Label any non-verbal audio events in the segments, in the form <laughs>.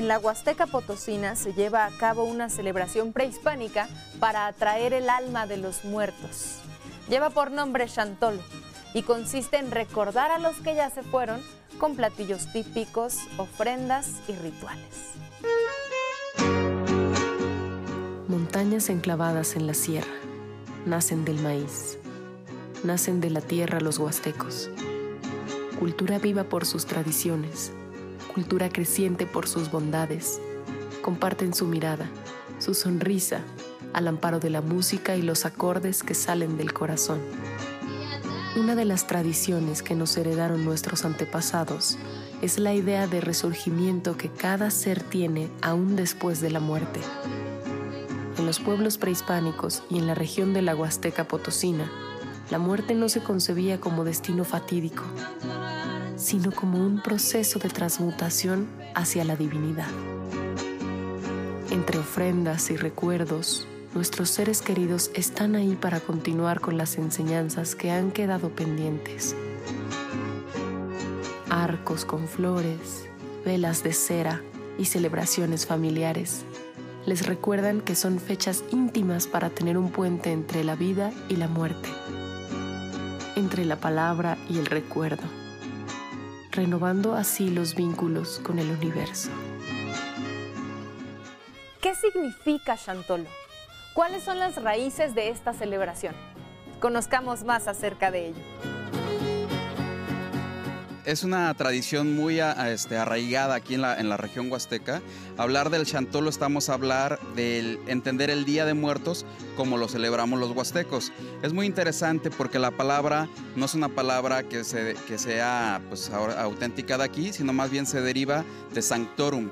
En la Huasteca Potosina se lleva a cabo una celebración prehispánica para atraer el alma de los muertos. Lleva por nombre Chantolo y consiste en recordar a los que ya se fueron con platillos típicos, ofrendas y rituales. Montañas enclavadas en la sierra, nacen del maíz, nacen de la tierra los huastecos. Cultura viva por sus tradiciones, cultura creciente por sus bondades. Comparten su mirada, su sonrisa, al amparo de la música y los acordes que salen del corazón. Una de las tradiciones que nos heredaron nuestros antepasados es la idea de resurgimiento que cada ser tiene aún después de la muerte. En los pueblos prehispánicos y en la región de la Huasteca Potosina, la muerte no se concebía como destino fatídico, sino como un proceso de transmutación hacia la divinidad. Entre ofrendas y recuerdos, nuestros seres queridos están ahí para continuar con las enseñanzas que han quedado pendientes. Arcos con flores, velas de cera y celebraciones familiares les recuerdan que son fechas íntimas para tener un puente entre la vida y la muerte, entre la palabra y el recuerdo, renovando así los vínculos con el universo. ¿Qué significa Chantolo? ¿Cuáles son las raíces de esta celebración? Conozcamos más acerca de ello. Es una tradición muy este, arraigada aquí en la, en la, región huasteca. Hablar del chantolo estamos a hablar del entender el Día de Muertos como lo celebramos los huastecos. Es muy interesante porque la palabra no es una palabra que sea pues, auténtica de aquí, sino más bien se deriva de sanctorum,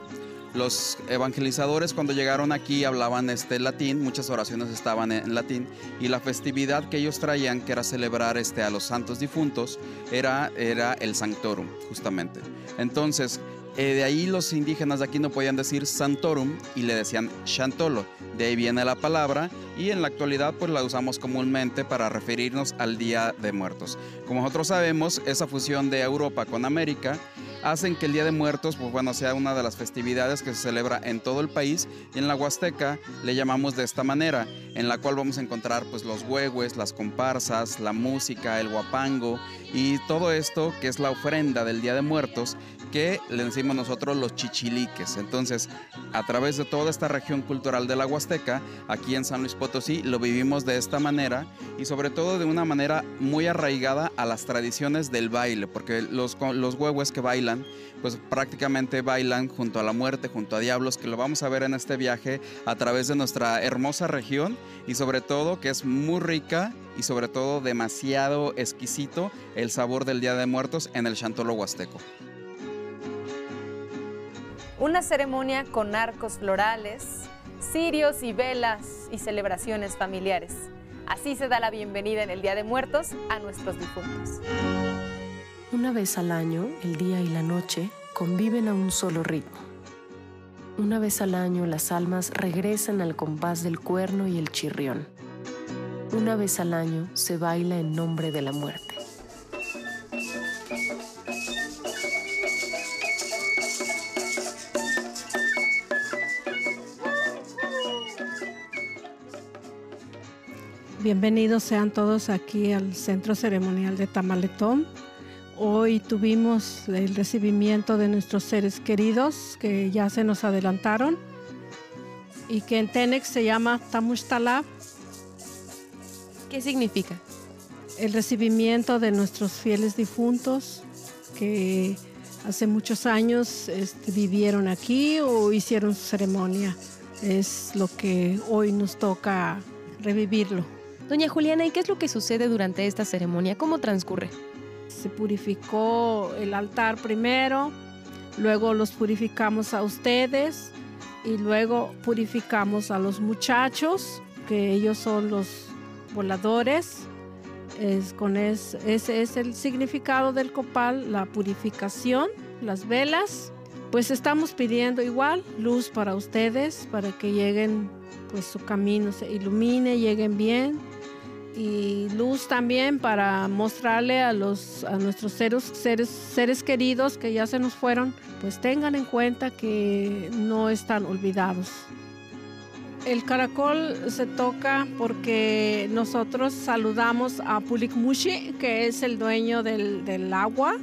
los evangelizadores cuando llegaron aquí hablaban este latín, muchas oraciones estaban en latín y la festividad que ellos traían, que era celebrar este a los santos difuntos, era, era el sanctorum, justamente. Entonces, eh, de ahí los indígenas de aquí no podían decir santorum y le decían chantolo. De ahí viene la palabra y en la actualidad pues la usamos comúnmente para referirnos al Día de Muertos. Como nosotros sabemos, esa fusión de Europa con América hacen que el Día de Muertos, pues bueno, sea una de las festividades que se celebra en todo el país y en la Huasteca le llamamos de esta manera, en la cual vamos a encontrar pues los huehues, las comparsas, la música, el guapango y todo esto que es la ofrenda del Día de Muertos que le decimos nosotros los chichiliques. Entonces, a través de toda esta región cultural de la Huasteca, aquí en San Luis Potosí, lo vivimos de esta manera y sobre todo de una manera muy arraigada a las tradiciones del baile, porque los, los huehues que bailan, pues prácticamente bailan junto a la muerte, junto a diablos, que lo vamos a ver en este viaje a través de nuestra hermosa región y sobre todo que es muy rica y sobre todo demasiado exquisito el sabor del Día de Muertos en el Chantolo Huasteco. Una ceremonia con arcos florales, cirios y velas y celebraciones familiares. Así se da la bienvenida en el Día de Muertos a nuestros difuntos. Una vez al año, el día y la noche conviven a un solo ritmo. Una vez al año las almas regresan al compás del cuerno y el chirrión una vez al año se baila en nombre de la muerte. Bienvenidos sean todos aquí al Centro Ceremonial de Tamaletón. Hoy tuvimos el recibimiento de nuestros seres queridos que ya se nos adelantaron y que en Tenex se llama Tamushtalab ¿Qué significa? El recibimiento de nuestros fieles difuntos que hace muchos años este, vivieron aquí o hicieron su ceremonia. Es lo que hoy nos toca revivirlo. Doña Juliana, ¿y qué es lo que sucede durante esta ceremonia? ¿Cómo transcurre? Se purificó el altar primero, luego los purificamos a ustedes y luego purificamos a los muchachos, que ellos son los voladores. Es, con ese es el significado del copal, la purificación, las velas. Pues estamos pidiendo igual luz para ustedes, para que lleguen, pues su camino se ilumine, lleguen bien. Y luz también para mostrarle a, los, a nuestros seres, seres, seres queridos que ya se nos fueron, pues tengan en cuenta que no están olvidados. El caracol se toca porque nosotros saludamos a Pulikmushi, que es el dueño del, del agua,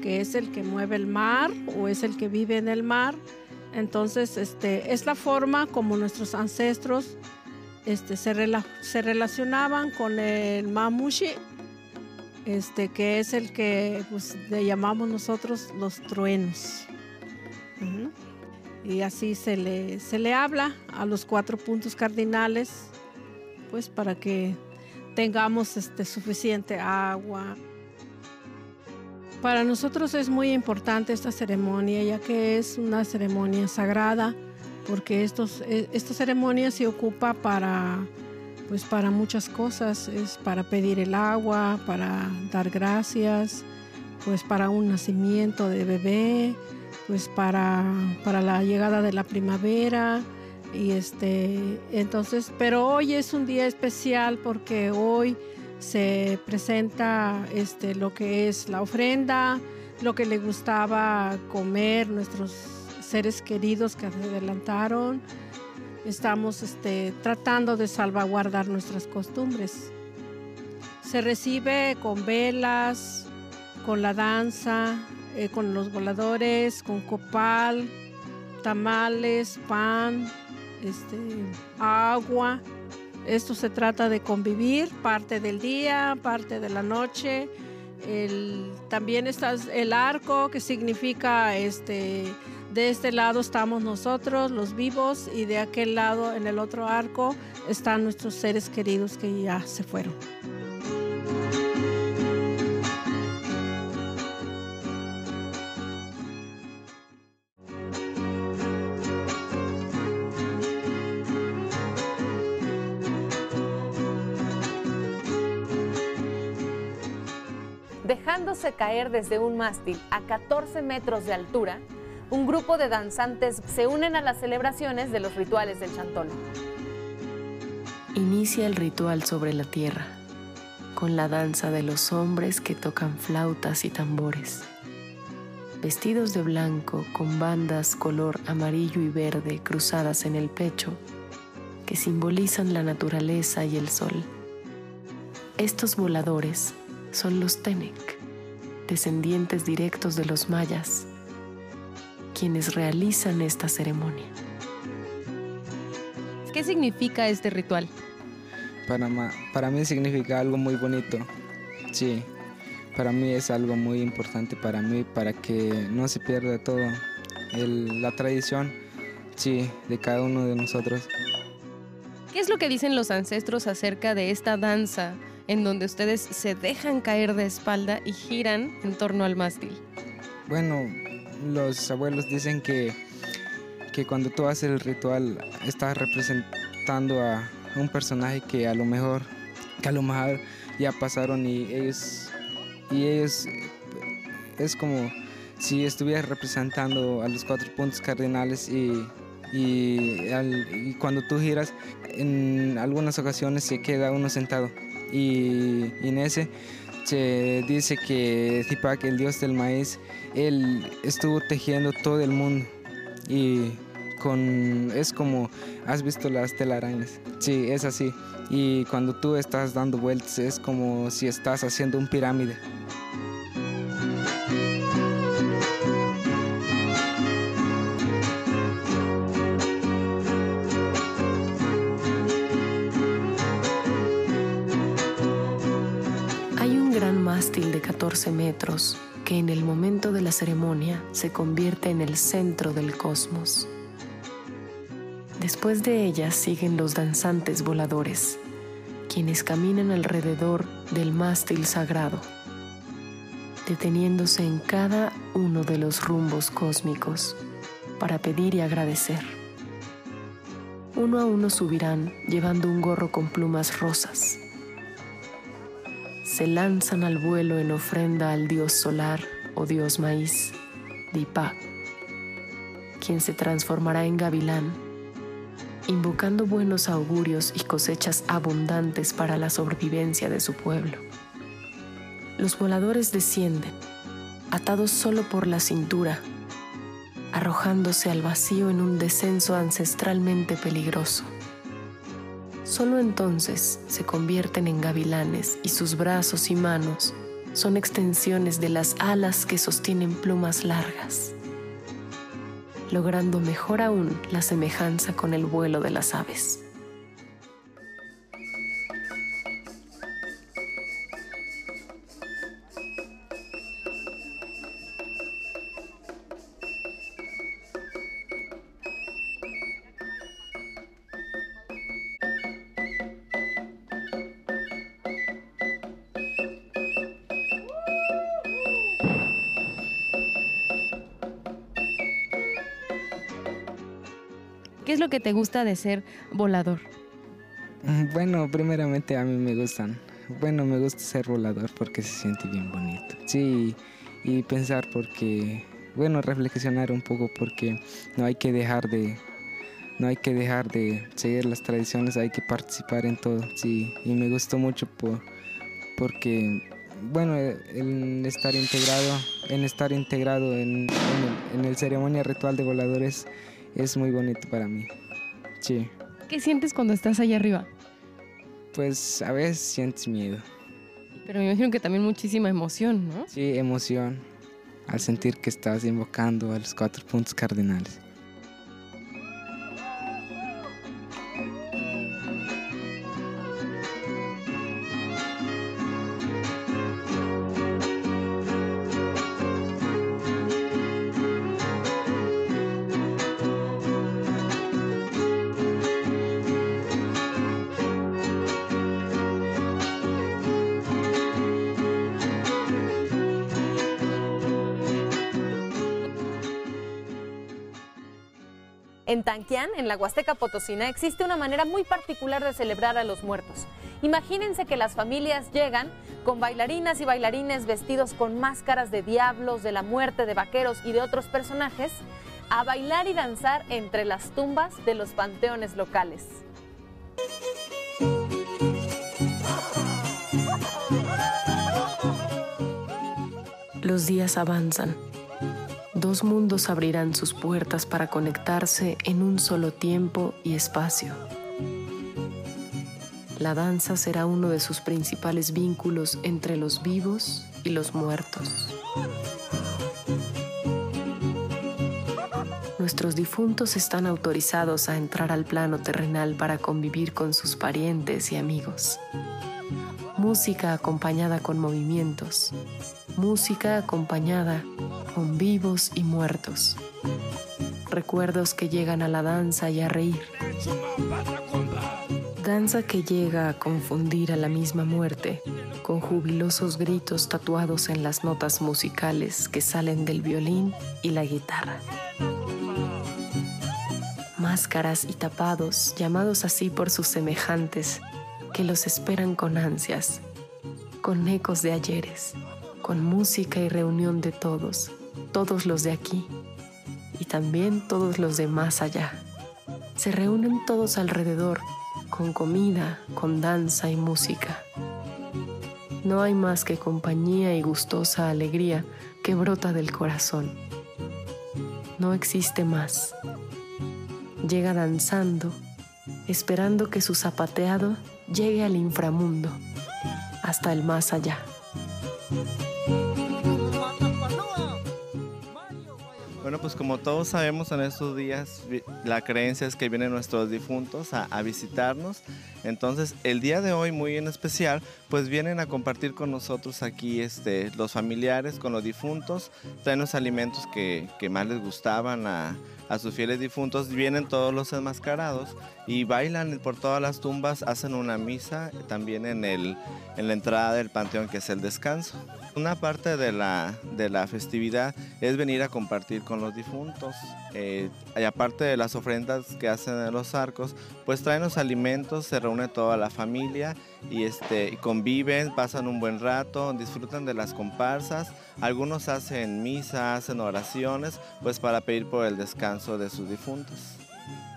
que es el que mueve el mar o es el que vive en el mar. Entonces, este, es la forma como nuestros ancestros este, se, se relacionaban con el mamushi, este, que es el que pues, le llamamos nosotros los truenos. Y así se le, se le habla a los cuatro puntos cardinales, pues para que tengamos este, suficiente agua. Para nosotros es muy importante esta ceremonia, ya que es una ceremonia sagrada porque estos, e, esta ceremonia se ocupa para, pues para muchas cosas, es para pedir el agua, para dar gracias, pues para un nacimiento de bebé, pues para, para la llegada de la primavera. Y este, entonces, pero hoy es un día especial porque hoy se presenta este, lo que es la ofrenda, lo que le gustaba comer nuestros seres queridos que adelantaron. Estamos este, tratando de salvaguardar nuestras costumbres. Se recibe con velas, con la danza, eh, con los voladores, con copal, tamales, pan, este, agua. Esto se trata de convivir parte del día, parte de la noche. también está el arco que significa este, de este lado estamos nosotros, los vivos, y de aquel lado, en el otro arco, están nuestros seres queridos que ya se fueron. Dejándose caer desde un mástil a 14 metros de altura, un grupo de danzantes se unen a las celebraciones de los rituales del chantolo. Inicia el ritual sobre la tierra, con la danza de los hombres que tocan flautas y tambores. Vestidos de blanco con bandas color amarillo y verde cruzadas en el pecho, que simbolizan la naturaleza y el sol. Estos voladores son los Tenec, descendientes directos de los mayas, quienes realizan esta ceremonia. ¿Qué significa este ritual? Para, para mí significa algo muy bonito, sí. Para mí es algo muy importante para mí, para que no se pierda todo, la tradición, sí, de cada uno de nosotros. ¿Qué es lo que dicen los ancestros acerca de esta danza en donde ustedes se dejan caer de espalda y giran en torno al mástil? Bueno, los abuelos dicen que, que cuando tú haces el ritual estás representando a un personaje que a lo mejor, que a lo mejor ya pasaron y ellos, y ellos es como si estuvieras representando a los cuatro puntos cardinales y, y, cuando tú giras, en algunas ocasiones se queda uno sentado. Y, en ese se dice que Zipak, el dios del maíz, él estuvo tejiendo todo el mundo y con es como has visto las telarañas. Sí, es así. Y cuando tú estás dando vueltas es como si estás haciendo un pirámide. De 14 metros que en el momento de la ceremonia se convierte en el centro del cosmos. Después de ella siguen los danzantes voladores, quienes caminan alrededor del mástil sagrado, deteniéndose en cada uno de los rumbos cósmicos para pedir y agradecer. Uno a uno subirán llevando un gorro con plumas rosas se lanzan al vuelo en ofrenda al dios solar o dios maíz, Dipa, quien se transformará en gavilán invocando buenos augurios y cosechas abundantes para la sobrevivencia de su pueblo. Los voladores descienden, atados solo por la cintura, arrojándose al vacío en un descenso ancestralmente peligroso. Solo entonces se convierten en gavilanes y sus brazos y manos son extensiones de las alas que sostienen plumas largas, logrando mejor aún la semejanza con el vuelo de las aves. ¿Qué es lo que te gusta de ser volador? Mm, Bueno, primeramente a mí me gustan. Bueno, me gusta ser volador porque se siente bien bonito. Sí, y pensar porque, bueno, reflexionar un poco porque no hay que dejar de, no hay que dejar de seguir las tradiciones, hay que participar en todo. Sí, y me gustó mucho por, porque, bueno, el estar integrado, en estar integrado en, en el, en el ceremonia ritual de voladores es muy bonito para mí. Sí. ¿Qué sientes cuando estás allá arriba? Pues a veces sientes miedo. Pero me imagino que también muchísima emoción, ¿no? Sí, emoción al sentir que estás invocando a los cuatro puntos cardinales. En Tanquián, en la Huasteca Potosina, existe una manera muy particular de celebrar a los muertos. Imagínense que las familias llegan con bailarinas y bailarines vestidos con máscaras de diablos, de la muerte, de vaqueros y de otros personajes, a bailar y danzar entre las tumbas de los panteones locales. Los días avanzan. Dos mundos abrirán sus puertas para conectarse en un solo tiempo y espacio. La danza será uno de sus principales vínculos entre los vivos y los muertos. Nuestros difuntos están autorizados a entrar al plano terrenal para convivir con sus parientes y amigos. Música acompañada con movimientos. Música acompañada con vivos y muertos. Recuerdos que llegan a la danza y a reír. Danza que llega a confundir a la misma muerte con jubilosos gritos tatuados en las notas musicales que salen del violín y la guitarra. Máscaras y tapados, llamados así por sus semejantes, que los esperan con ansias, con ecos de ayeres, con música y reunión de todos, todos los de aquí y también todos los de más allá. Se reúnen todos alrededor, con comida, con danza y música. No hay más que compañía y gustosa alegría que brota del corazón. No existe más. Llega danzando, esperando que su zapateado llegue al inframundo, hasta el más allá. Bueno, pues como todos sabemos en estos días, la creencia es que vienen nuestros difuntos a, a visitarnos. Entonces, el día de hoy, muy en especial, pues vienen a compartir con nosotros aquí este, los familiares con los difuntos, traen los alimentos que, que más les gustaban a, a sus fieles difuntos, vienen todos los enmascarados y bailan por todas las tumbas, hacen una misa también en, el, en la entrada del panteón que es el descanso. Una parte de la, de la festividad es venir a compartir con los difuntos. Eh, y aparte de las ofrendas que hacen en los arcos, pues traen los alimentos, se reúne toda la familia y, este, conviven, pasan un buen rato, disfrutan de las comparsas. Algunos hacen misa, hacen oraciones, pues para pedir por el descanso de sus difuntos.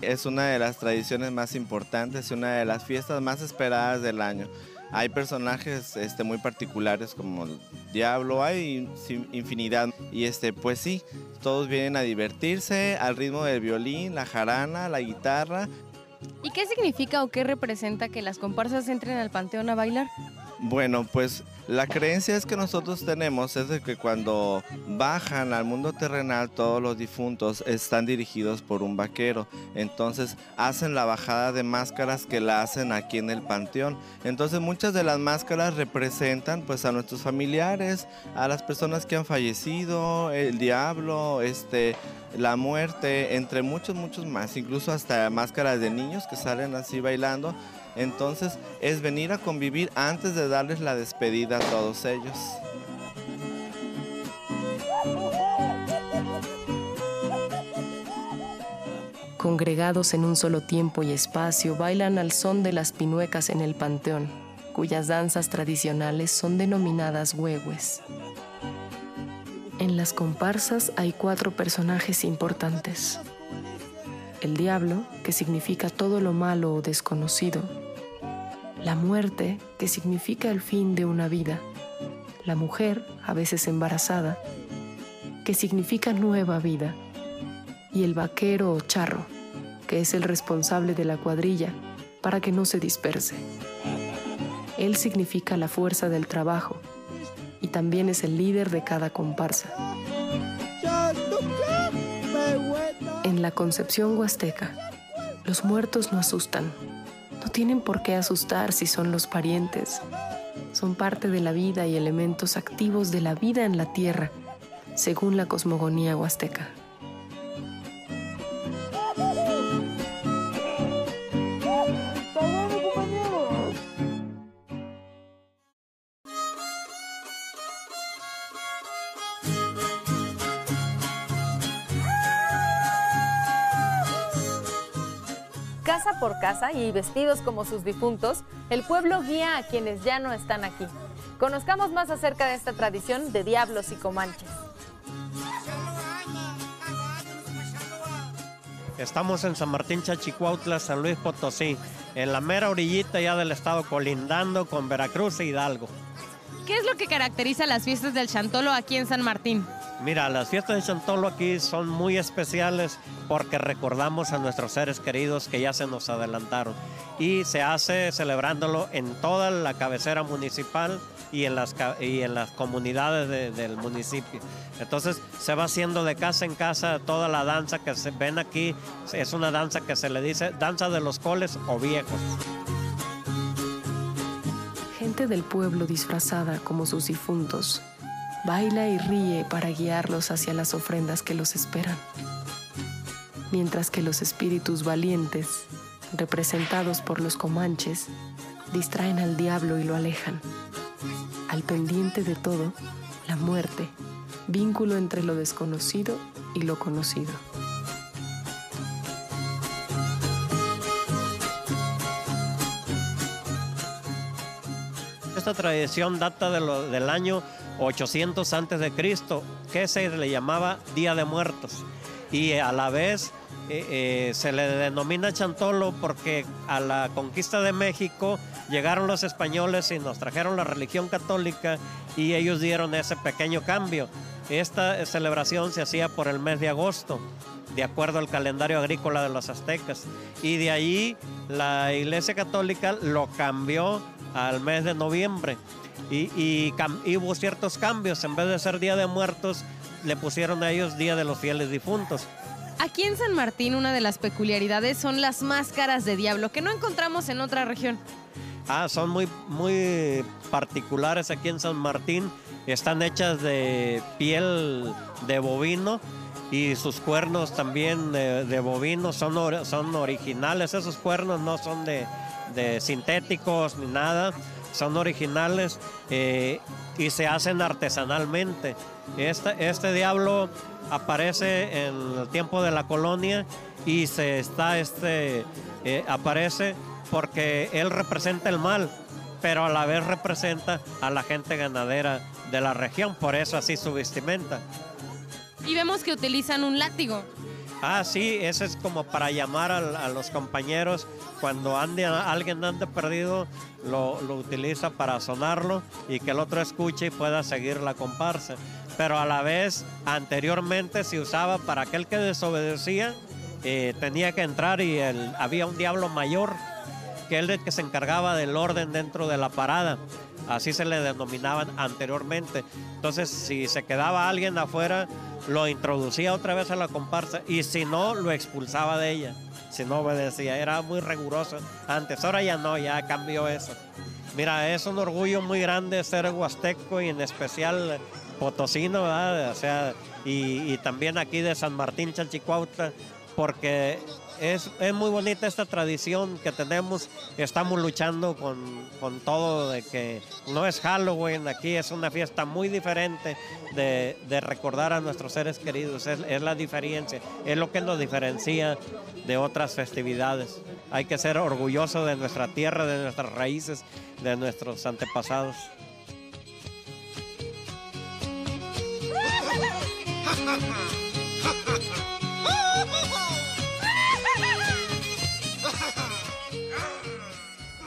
Es una de las tradiciones más importantes y una de las fiestas más esperadas del año. Hay personajes este, muy particulares como el Diablo, hay infinidad. Y este, pues sí, todos vienen a divertirse al ritmo del violín, la jarana, la guitarra. ¿Y qué significa o qué representa que las comparsas entren al panteón a bailar? Bueno, pues la creencia es que nosotros tenemos es de que cuando bajan al mundo terrenal todos los difuntos están dirigidos por un vaquero. Entonces hacen la bajada de máscaras que la hacen aquí en el panteón. Entonces muchas de las máscaras representan pues a nuestros familiares, a las personas que han fallecido, el diablo, este la muerte, entre muchos muchos más, incluso hasta máscaras de niños que salen así bailando. Entonces es venir a convivir antes de darles la despedida a todos ellos. Congregados en un solo tiempo y espacio, bailan al son de las pinuecas en el panteón, cuyas danzas tradicionales son denominadas huehues. En las comparsas hay cuatro personajes importantes. El diablo, que significa todo lo malo o desconocido, la muerte, que significa el fin de una vida, la mujer, a veces embarazada, que significa nueva vida, y el vaquero o charro, que es el responsable de la cuadrilla para que no se disperse. Él significa la fuerza del trabajo y también es el líder de cada comparsa. En la concepción huasteca, los muertos no asustan, no tienen por qué asustar si son los parientes. Son parte de la vida y elementos activos de la vida en la tierra, según la cosmogonía huasteca. Casa y vestidos como sus difuntos, el pueblo guía a quienes ya no están aquí. Conozcamos más acerca de esta tradición de diablos y comanches. Estamos en San Martín Chachicuautla, San Luis Potosí, en la mera orillita ya del estado colindando con Veracruz e Hidalgo. ¿Qué es lo que caracteriza las fiestas del Chantolo aquí en San Martín? Mira, las fiestas de Chantolo aquí son muy especiales porque recordamos a nuestros seres queridos que ya se nos adelantaron. Y se hace celebrándolo en toda la cabecera municipal y en las, y en las comunidades del municipio. Entonces se va haciendo de casa en casa toda la danza que se ven aquí. Es una danza que se le dice danza de los coles o viejos. Gente del pueblo disfrazada como sus difuntos baila y ríe para guiarlos hacia las ofrendas que los esperan. Mientras que los espíritus valientes, representados por los comanches, distraen al diablo y lo alejan. Al pendiente de todo, la muerte, vínculo entre lo desconocido y lo conocido. Esta tradición data del año 800 antes de Cristo, que se le llamaba Día de Muertos. Y a la vez eh, eh, se le denomina Chantolo porque a la conquista de México llegaron los españoles y nos trajeron la religión católica y ellos dieron ese pequeño cambio. Esta celebración se hacía por el mes de agosto, de acuerdo al calendario agrícola de los aztecas. Y de ahí la Iglesia Católica lo cambió al mes de noviembre y, hubo ciertos cambios. En vez de ser Día de Muertos, le pusieron a ellos Día de los Fieles Difuntos. Aquí en San Martín una de las peculiaridades son las máscaras de diablo que no encontramos en otra región. Ah, son muy, muy particulares aquí en San Martín. Están hechas de piel de bovino y sus cuernos también de, bovino son, son originales. Esos cuernos no son de, de sintéticos ni nada son originales eh, y se hacen artesanalmente. Este, este diablo aparece en el tiempo de la colonia y se está este eh, aparece porque él representa el mal, pero a la vez representa a la gente ganadera de la región, por eso así su vestimenta. Y vemos que utilizan un látigo. Ah, sí, ese es como para llamar a, los compañeros. Cuando alguien ande perdido, lo, lo, utiliza para sonarlo y que el otro escuche y pueda seguir la comparsa. Pero a la vez, anteriormente se usaba para aquel que desobedecía, eh, tenía que entrar y había un diablo mayor, que él el que se encargaba del orden dentro de la parada. Así se le denominaban anteriormente. Entonces, si se quedaba alguien afuera, lo introducía otra vez a la comparsa y si no, lo expulsaba de ella. Si no obedecía, era muy riguroso antes. Ahora ya no, ya cambió eso. Mira, es un orgullo muy grande ser huasteco y en especial potosino, ¿verdad? O sea, y, y también aquí de San Martín, Chalchicuautla, porque es, muy bonita esta tradición que tenemos. Estamos luchando con, todo de que no es Halloween, aquí es una fiesta muy diferente de, recordar a nuestros seres queridos. Es, la diferencia, es lo que nos diferencia de otras festividades. Hay que ser orgullosos de nuestra tierra, de nuestras raíces, de nuestros antepasados. <laughs>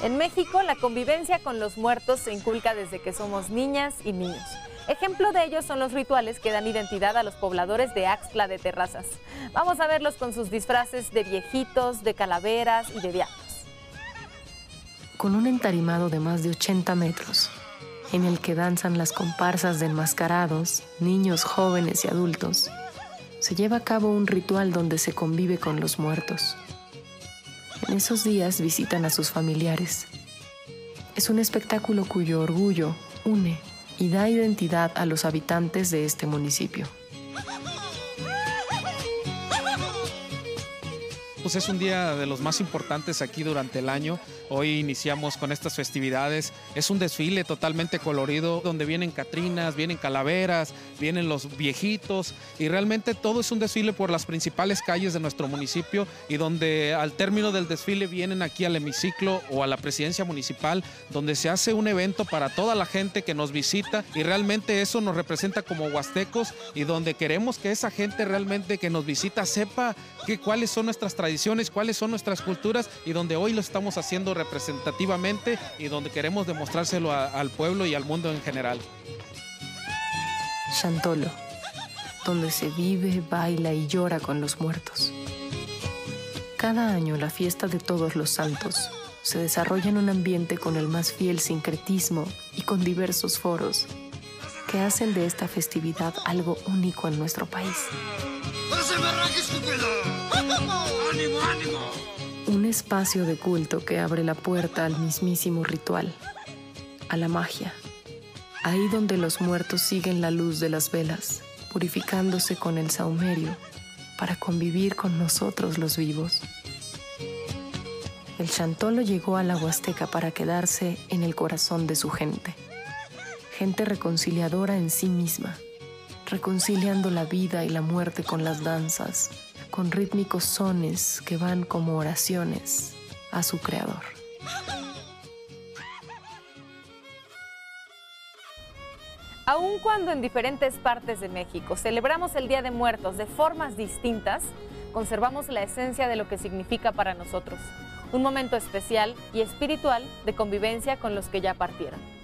En México, la convivencia con los muertos se inculca desde que somos niñas y niños. Ejemplo de ello son los rituales que dan identidad a los pobladores de Axtla de Terrazas. Vamos a verlos con sus disfraces de viejitos, de calaveras y de diablos. Con un entarimado de más de 80 metros, en el que danzan las comparsas de enmascarados, niños, jóvenes y adultos, se lleva a cabo un ritual donde se convive con los muertos. En esos días visitan a sus familiares. Es un espectáculo cuyo orgullo une y da identidad a los habitantes de este municipio. Pues es un día de los más importantes aquí durante el año Hoy iniciamos con estas festividades. Es un desfile totalmente colorido donde vienen catrinas, vienen calaveras, vienen los viejitos y realmente todo es un desfile por las principales calles de nuestro municipio y donde al término del desfile vienen aquí al hemiciclo o a la presidencia municipal donde se hace un evento para toda la gente que nos visita y realmente eso nos representa como huastecos y donde queremos que esa gente realmente que nos visita sepa que, cuáles son nuestras tradiciones, cuáles son nuestras culturas y donde hoy lo estamos haciendo representativamente y donde queremos demostrárselo al pueblo y al mundo en general. Chantolo, donde se vive, baila y llora con los muertos. Cada año la fiesta de todos los santos se desarrolla en un ambiente con el más fiel sincretismo y con diversos foros que hacen de esta festividad algo único en nuestro país. Un espacio de culto que abre la puerta al mismísimo ritual, a la magia, ahí donde los muertos siguen la luz de las velas, purificándose con el saumerio para convivir con nosotros los vivos. El chantolo llegó a la Huasteca para quedarse en el corazón de su gente, gente reconciliadora en sí misma, reconciliando la vida y la muerte con las danzas, con rítmicos sones que van como oraciones a su creador. Aun cuando en diferentes partes de México celebramos el Día de Muertos de formas distintas, conservamos la esencia de lo que significa para nosotros, un momento especial y espiritual de convivencia con los que ya partieron.